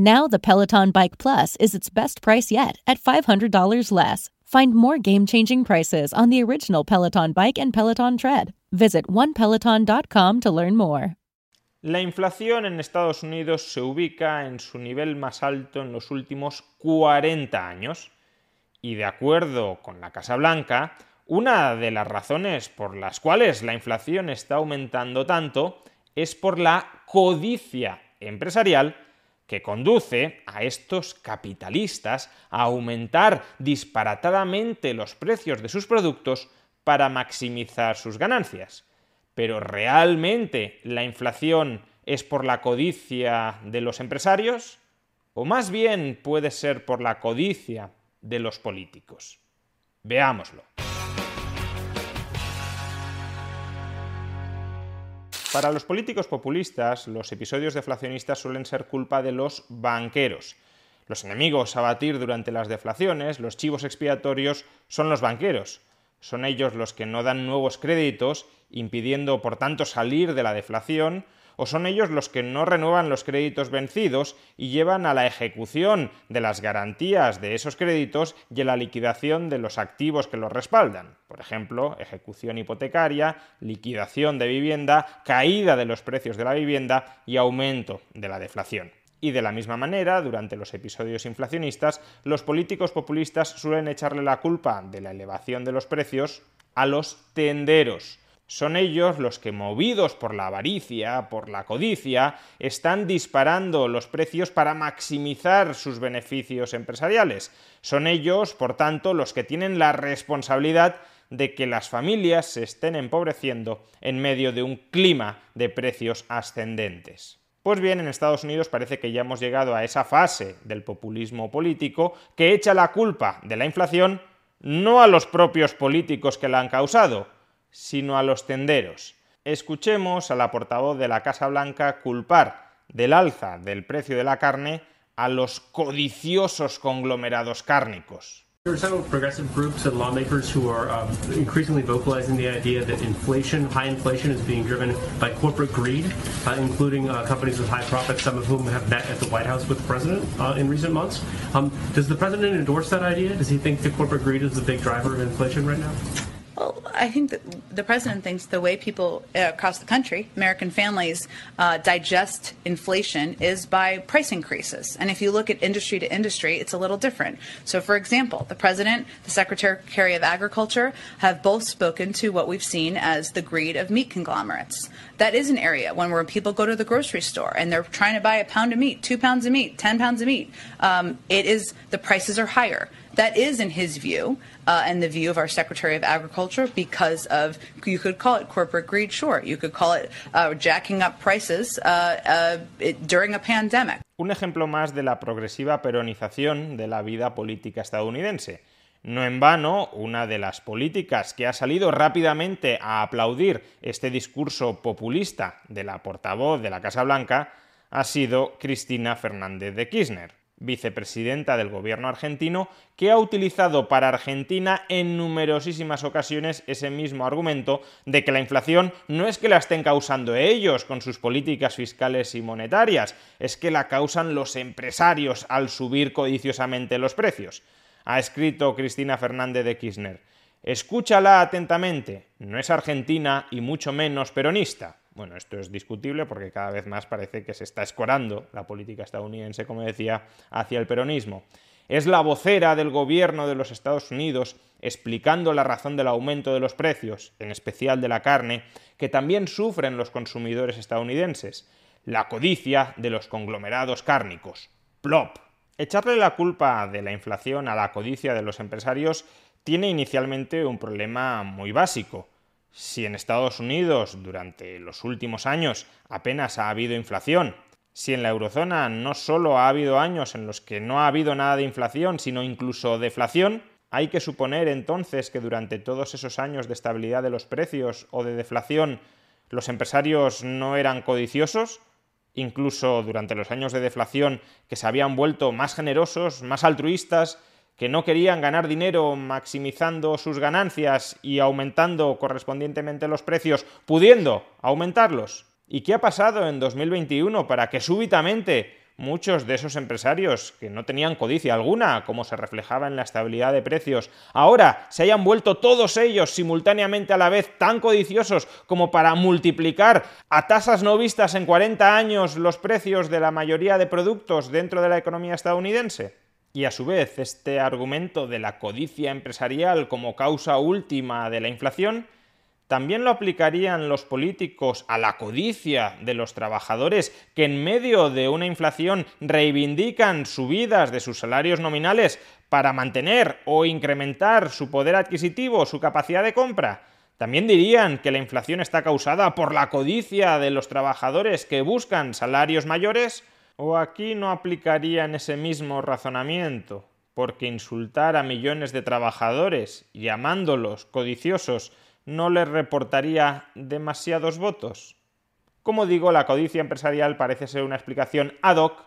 Now, the Peloton Bike Plus is its best price yet at $500 less. Find more game changing prices on the original Peloton Bike and Peloton Tread. Visit onepeloton.com to learn more. La inflación en Estados Unidos se ubica en su nivel más alto en los últimos 40 años. Y de acuerdo con la Casa Blanca, una de las razones por las cuales la inflación está aumentando tanto es por la codicia empresarial que conduce a estos capitalistas a aumentar disparatadamente los precios de sus productos para maximizar sus ganancias. Pero ¿realmente la inflación es por la codicia de los empresarios? ¿O más bien puede ser por la codicia de los políticos? Veámoslo. Para los políticos populistas, los episodios deflacionistas suelen ser culpa de los banqueros. Los enemigos a batir durante las deflaciones, los chivos expiatorios, son los banqueros. Son ellos los que no dan nuevos créditos, impidiendo por tanto salir de la deflación, o son ellos los que no renuevan los créditos vencidos y llevan a la ejecución de las garantías de esos créditos y a la liquidación de los activos que los respaldan. Por ejemplo, ejecución hipotecaria, liquidación de vivienda, caída de los precios de la vivienda y aumento de la deflación. Y de la misma manera, durante los episodios inflacionistas, los políticos populistas suelen echarle la culpa de la elevación de los precios a los tenderos, son ellos los que, movidos por la avaricia, por la codicia, están disparando los precios para maximizar sus beneficios empresariales. Son ellos, por tanto, los que tienen la responsabilidad de que las familias se estén empobreciendo en medio de un clima de precios ascendentes. Pues bien, en Estados Unidos parece que ya hemos llegado a esa fase del populismo político que echa la culpa de la inflación no a los propios políticos que la han causado, sino a los tenderos. Escuchemos a la portavoz de la Casa Blanca culpar del alza del precio de la carne a los codiciosos conglomerados cárnicos. There are several progressive groups and lawmakers who are um, increasingly vocalizing the idea that inflation, high inflation, is being driven by corporate greed, uh, including uh, companies with high profits, some of whom have met at the White House with the president uh, in recent months. Um, does the president endorse that idea? Does he think that corporate greed is the big driver of inflation right now? Well, I think that the president thinks the way people uh, across the country, American families, uh, digest inflation is by price increases. And if you look at industry to industry, it's a little different. So, for example, the president, the secretary of agriculture have both spoken to what we've seen as the greed of meat conglomerates. That is an area when where people go to the grocery store and they're trying to buy a pound of meat, two pounds of meat, ten pounds of meat. Um, it is the prices are higher That is, in his view, uh, and the view of our Secretary of Agriculture, because of, you could call it corporate greed, sure. You could call it uh, jacking up prices uh, uh it, during a pandemic. Un ejemplo más de la progresiva peronización de la vida política estadounidense. No en vano, una de las políticas que ha salido rápidamente a aplaudir este discurso populista de la portavoz de la Casa Blanca ha sido Cristina Fernández de Kirchner, vicepresidenta del gobierno argentino, que ha utilizado para Argentina en numerosísimas ocasiones ese mismo argumento de que la inflación no es que la estén causando ellos con sus políticas fiscales y monetarias, es que la causan los empresarios al subir codiciosamente los precios ha escrito Cristina Fernández de Kirchner. Escúchala atentamente, no es argentina y mucho menos peronista. Bueno, esto es discutible porque cada vez más parece que se está escorando la política estadounidense, como decía, hacia el peronismo. Es la vocera del gobierno de los Estados Unidos explicando la razón del aumento de los precios, en especial de la carne, que también sufren los consumidores estadounidenses. La codicia de los conglomerados cárnicos. Plop. Echarle la culpa de la inflación a la codicia de los empresarios tiene inicialmente un problema muy básico. Si en Estados Unidos durante los últimos años apenas ha habido inflación, si en la eurozona no solo ha habido años en los que no ha habido nada de inflación, sino incluso deflación, hay que suponer entonces que durante todos esos años de estabilidad de los precios o de deflación los empresarios no eran codiciosos, incluso durante los años de deflación, que se habían vuelto más generosos, más altruistas, que no querían ganar dinero maximizando sus ganancias y aumentando correspondientemente los precios, pudiendo aumentarlos. ¿Y qué ha pasado en 2021 para que súbitamente muchos de esos empresarios que no tenían codicia alguna, como se reflejaba en la estabilidad de precios, ahora se hayan vuelto todos ellos simultáneamente a la vez tan codiciosos como para multiplicar a tasas no vistas en 40 años los precios de la mayoría de productos dentro de la economía estadounidense? Y a su vez, este argumento de la codicia empresarial como causa última de la inflación ¿También lo aplicarían los políticos a la codicia de los trabajadores que en medio de una inflación reivindican subidas de sus salarios nominales para mantener o incrementar su poder adquisitivo, su capacidad de compra? ¿También dirían que la inflación está causada por la codicia de los trabajadores que buscan salarios mayores? ¿O aquí no aplicarían ese mismo razonamiento? Porque insultar a millones de trabajadores, llamándolos codiciosos, no le reportaría demasiados votos? Como digo, la codicia empresarial parece ser una explicación ad hoc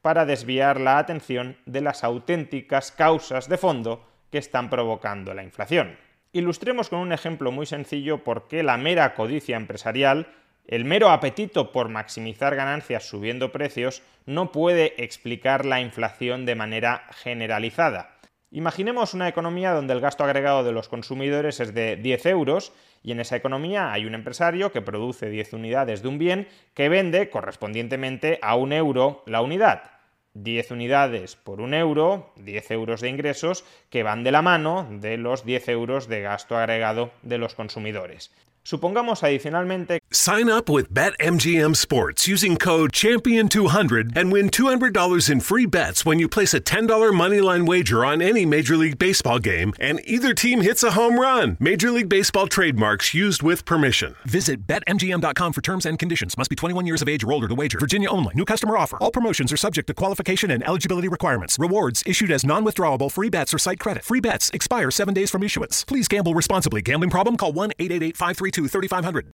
para desviar la atención de las auténticas causas de fondo que están provocando la inflación. Ilustremos con un ejemplo muy sencillo por qué la mera codicia empresarial, el mero apetito por maximizar ganancias subiendo precios, no puede explicar la inflación de manera generalizada. Imaginemos una economía donde el gasto agregado de los consumidores es de 10 euros y en esa economía hay un empresario que produce 10 unidades de un bien que vende correspondientemente a un euro la unidad. 10 unidades por un euro, 10 euros de ingresos que van de la mano de los 10 euros de gasto agregado de los consumidores. Supongamos adicionalmente. Sign up with BetMGM Sports using code Champion200 and win $200 in free bets when you place a $10 moneyline wager on any Major League Baseball game and either team hits a home run. Major League Baseball trademarks used with permission. Visit BetMGM.com for terms and conditions. Must be 21 years of age or older to wager. Virginia only. New customer offer. All promotions are subject to qualification and eligibility requirements. Rewards issued as non withdrawable free bets or site credit. Free bets expire seven days from issuance. Please gamble responsibly. Gambling problem? Call 1 888 533 3500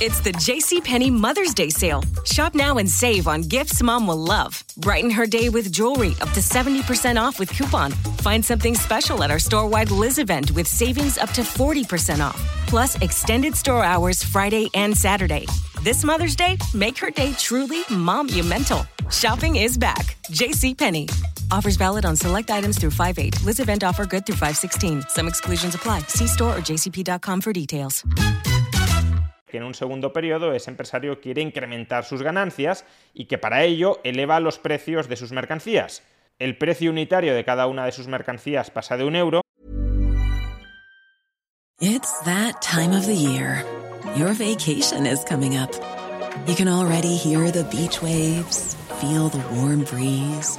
It's the JCPenney Mother's Day sale. Shop now and save on gifts mom will love. Brighten her day with jewelry up to 70% off with coupon. Find something special at our store wide Liz event with savings up to 40% off. Plus, extended store hours Friday and Saturday. This Mother's Day, make her day truly monumental. Shopping is back. JCPenney. Offers valid on select items through 5 8. Liz event offer good through 516. Some exclusions apply. See store or jcp.com for details. que en un segundo periodo ese empresario quiere incrementar sus ganancias y que para ello eleva los precios de sus mercancías. El precio unitario de cada una de sus mercancías pasa de un euro. It's that time of the year. Your vacation is coming up. You can already hear the beach waves, feel the warm breeze,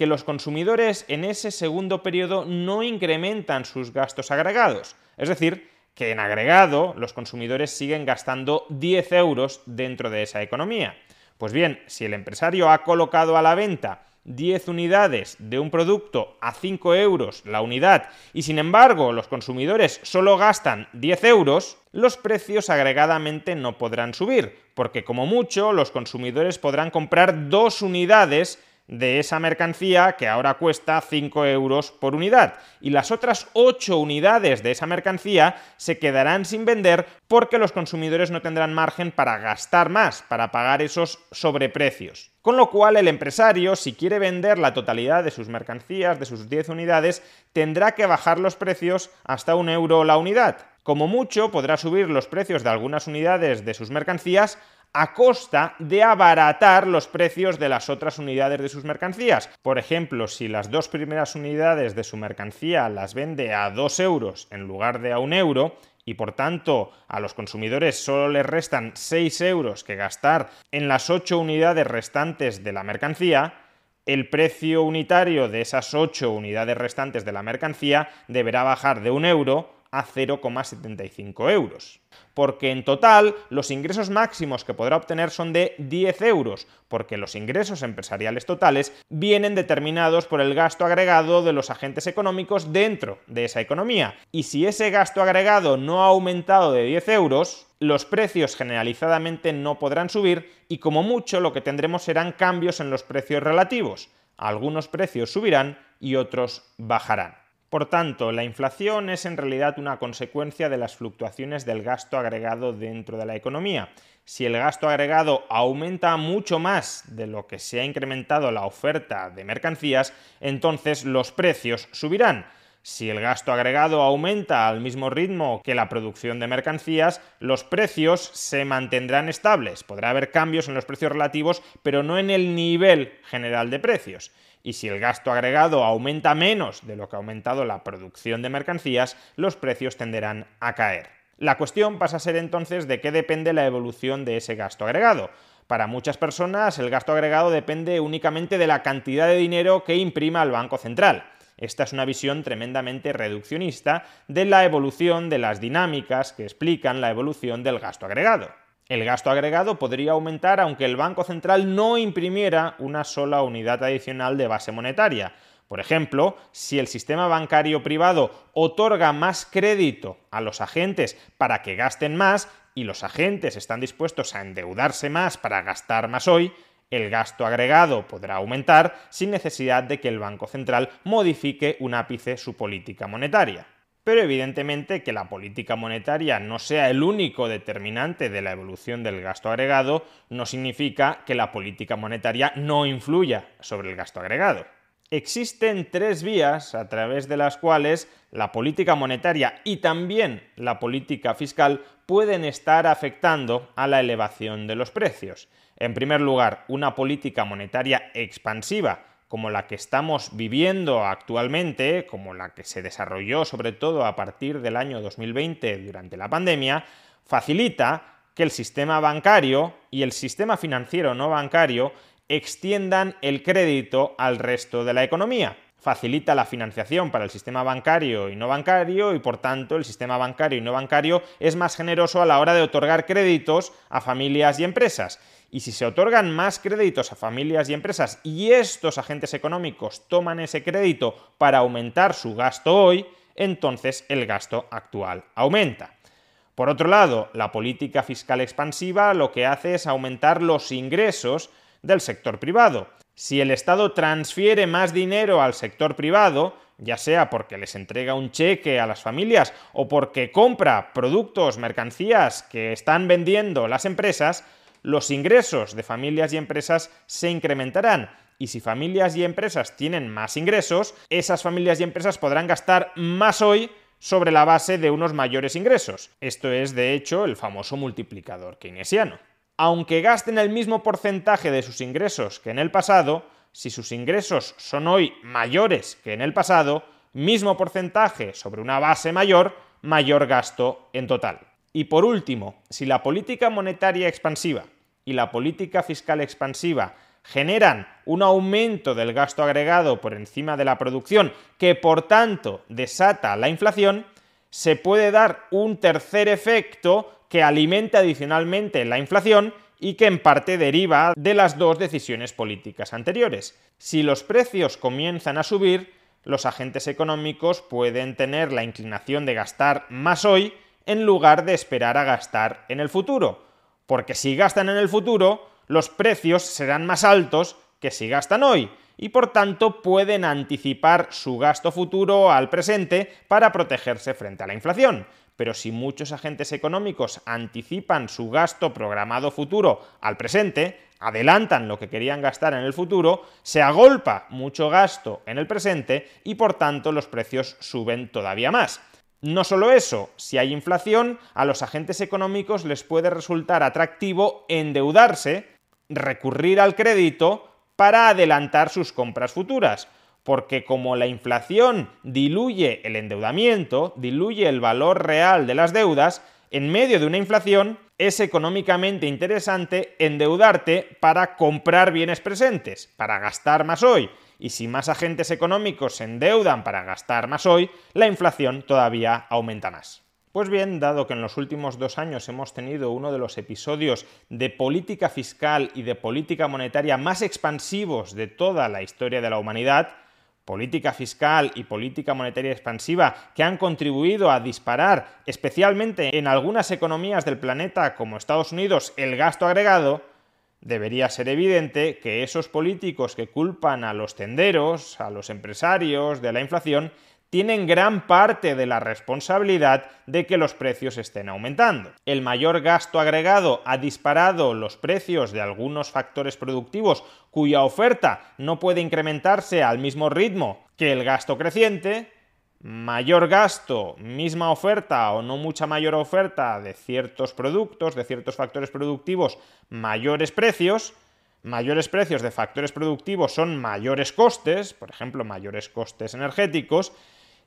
que los consumidores en ese segundo periodo no incrementan sus gastos agregados. Es decir, que en agregado los consumidores siguen gastando 10 euros dentro de esa economía. Pues bien, si el empresario ha colocado a la venta 10 unidades de un producto a 5 euros la unidad y sin embargo los consumidores solo gastan 10 euros, los precios agregadamente no podrán subir, porque como mucho los consumidores podrán comprar dos unidades de esa mercancía que ahora cuesta 5 euros por unidad y las otras 8 unidades de esa mercancía se quedarán sin vender porque los consumidores no tendrán margen para gastar más, para pagar esos sobreprecios. Con lo cual el empresario, si quiere vender la totalidad de sus mercancías, de sus 10 unidades, tendrá que bajar los precios hasta un euro la unidad. Como mucho podrá subir los precios de algunas unidades de sus mercancías a costa de abaratar los precios de las otras unidades de sus mercancías. Por ejemplo, si las dos primeras unidades de su mercancía las vende a 2 euros en lugar de a un euro, y por tanto a los consumidores solo les restan 6 euros que gastar en las 8 unidades restantes de la mercancía, el precio unitario de esas 8 unidades restantes de la mercancía deberá bajar de un euro a 0,75 euros. Porque en total los ingresos máximos que podrá obtener son de 10 euros, porque los ingresos empresariales totales vienen determinados por el gasto agregado de los agentes económicos dentro de esa economía. Y si ese gasto agregado no ha aumentado de 10 euros, los precios generalizadamente no podrán subir y como mucho lo que tendremos serán cambios en los precios relativos. Algunos precios subirán y otros bajarán. Por tanto, la inflación es en realidad una consecuencia de las fluctuaciones del gasto agregado dentro de la economía. Si el gasto agregado aumenta mucho más de lo que se ha incrementado la oferta de mercancías, entonces los precios subirán. Si el gasto agregado aumenta al mismo ritmo que la producción de mercancías, los precios se mantendrán estables. Podrá haber cambios en los precios relativos, pero no en el nivel general de precios. Y si el gasto agregado aumenta menos de lo que ha aumentado la producción de mercancías, los precios tenderán a caer. La cuestión pasa a ser entonces de qué depende la evolución de ese gasto agregado. Para muchas personas el gasto agregado depende únicamente de la cantidad de dinero que imprima el Banco Central. Esta es una visión tremendamente reduccionista de la evolución de las dinámicas que explican la evolución del gasto agregado. El gasto agregado podría aumentar aunque el Banco Central no imprimiera una sola unidad adicional de base monetaria. Por ejemplo, si el sistema bancario privado otorga más crédito a los agentes para que gasten más y los agentes están dispuestos a endeudarse más para gastar más hoy, el gasto agregado podrá aumentar sin necesidad de que el Banco Central modifique un ápice su política monetaria. Pero evidentemente que la política monetaria no sea el único determinante de la evolución del gasto agregado no significa que la política monetaria no influya sobre el gasto agregado. Existen tres vías a través de las cuales la política monetaria y también la política fiscal pueden estar afectando a la elevación de los precios. En primer lugar, una política monetaria expansiva como la que estamos viviendo actualmente, como la que se desarrolló sobre todo a partir del año 2020 durante la pandemia, facilita que el sistema bancario y el sistema financiero no bancario extiendan el crédito al resto de la economía. Facilita la financiación para el sistema bancario y no bancario y por tanto el sistema bancario y no bancario es más generoso a la hora de otorgar créditos a familias y empresas. Y si se otorgan más créditos a familias y empresas y estos agentes económicos toman ese crédito para aumentar su gasto hoy, entonces el gasto actual aumenta. Por otro lado, la política fiscal expansiva lo que hace es aumentar los ingresos del sector privado. Si el Estado transfiere más dinero al sector privado, ya sea porque les entrega un cheque a las familias o porque compra productos, mercancías que están vendiendo las empresas, los ingresos de familias y empresas se incrementarán. Y si familias y empresas tienen más ingresos, esas familias y empresas podrán gastar más hoy sobre la base de unos mayores ingresos. Esto es, de hecho, el famoso multiplicador keynesiano aunque gasten el mismo porcentaje de sus ingresos que en el pasado, si sus ingresos son hoy mayores que en el pasado, mismo porcentaje sobre una base mayor, mayor gasto en total. Y por último, si la política monetaria expansiva y la política fiscal expansiva generan un aumento del gasto agregado por encima de la producción que por tanto desata la inflación, se puede dar un tercer efecto que alimenta adicionalmente la inflación y que en parte deriva de las dos decisiones políticas anteriores. Si los precios comienzan a subir, los agentes económicos pueden tener la inclinación de gastar más hoy en lugar de esperar a gastar en el futuro, porque si gastan en el futuro, los precios serán más altos que si gastan hoy, y por tanto pueden anticipar su gasto futuro al presente para protegerse frente a la inflación pero si muchos agentes económicos anticipan su gasto programado futuro al presente, adelantan lo que querían gastar en el futuro, se agolpa mucho gasto en el presente y por tanto los precios suben todavía más. No solo eso, si hay inflación, a los agentes económicos les puede resultar atractivo endeudarse, recurrir al crédito para adelantar sus compras futuras porque como la inflación diluye el endeudamiento, diluye el valor real de las deudas, en medio de una inflación es económicamente interesante endeudarte para comprar bienes presentes, para gastar más hoy. Y si más agentes económicos se endeudan para gastar más hoy, la inflación todavía aumenta más. Pues bien, dado que en los últimos dos años hemos tenido uno de los episodios de política fiscal y de política monetaria más expansivos de toda la historia de la humanidad, política fiscal y política monetaria expansiva que han contribuido a disparar, especialmente en algunas economías del planeta como Estados Unidos, el gasto agregado, debería ser evidente que esos políticos que culpan a los tenderos, a los empresarios de la inflación, tienen gran parte de la responsabilidad de que los precios estén aumentando. El mayor gasto agregado ha disparado los precios de algunos factores productivos cuya oferta no puede incrementarse al mismo ritmo que el gasto creciente, mayor gasto, misma oferta o no mucha mayor oferta de ciertos productos, de ciertos factores productivos, mayores precios, mayores precios de factores productivos son mayores costes, por ejemplo, mayores costes energéticos,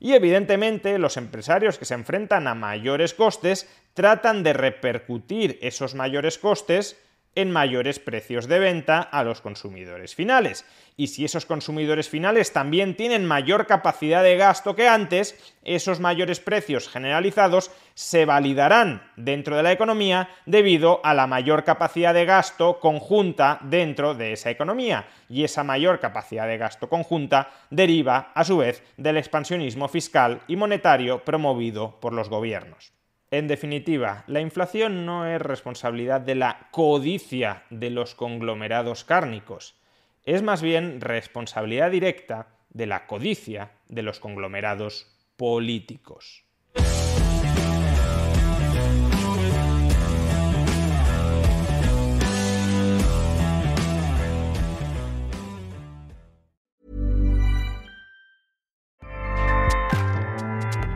y evidentemente los empresarios que se enfrentan a mayores costes tratan de repercutir esos mayores costes en mayores precios de venta a los consumidores finales. Y si esos consumidores finales también tienen mayor capacidad de gasto que antes, esos mayores precios generalizados se validarán dentro de la economía debido a la mayor capacidad de gasto conjunta dentro de esa economía. Y esa mayor capacidad de gasto conjunta deriva, a su vez, del expansionismo fiscal y monetario promovido por los gobiernos. En definitiva, la inflación no es responsabilidad de la codicia de los conglomerados cárnicos, es más bien responsabilidad directa de la codicia de los conglomerados políticos.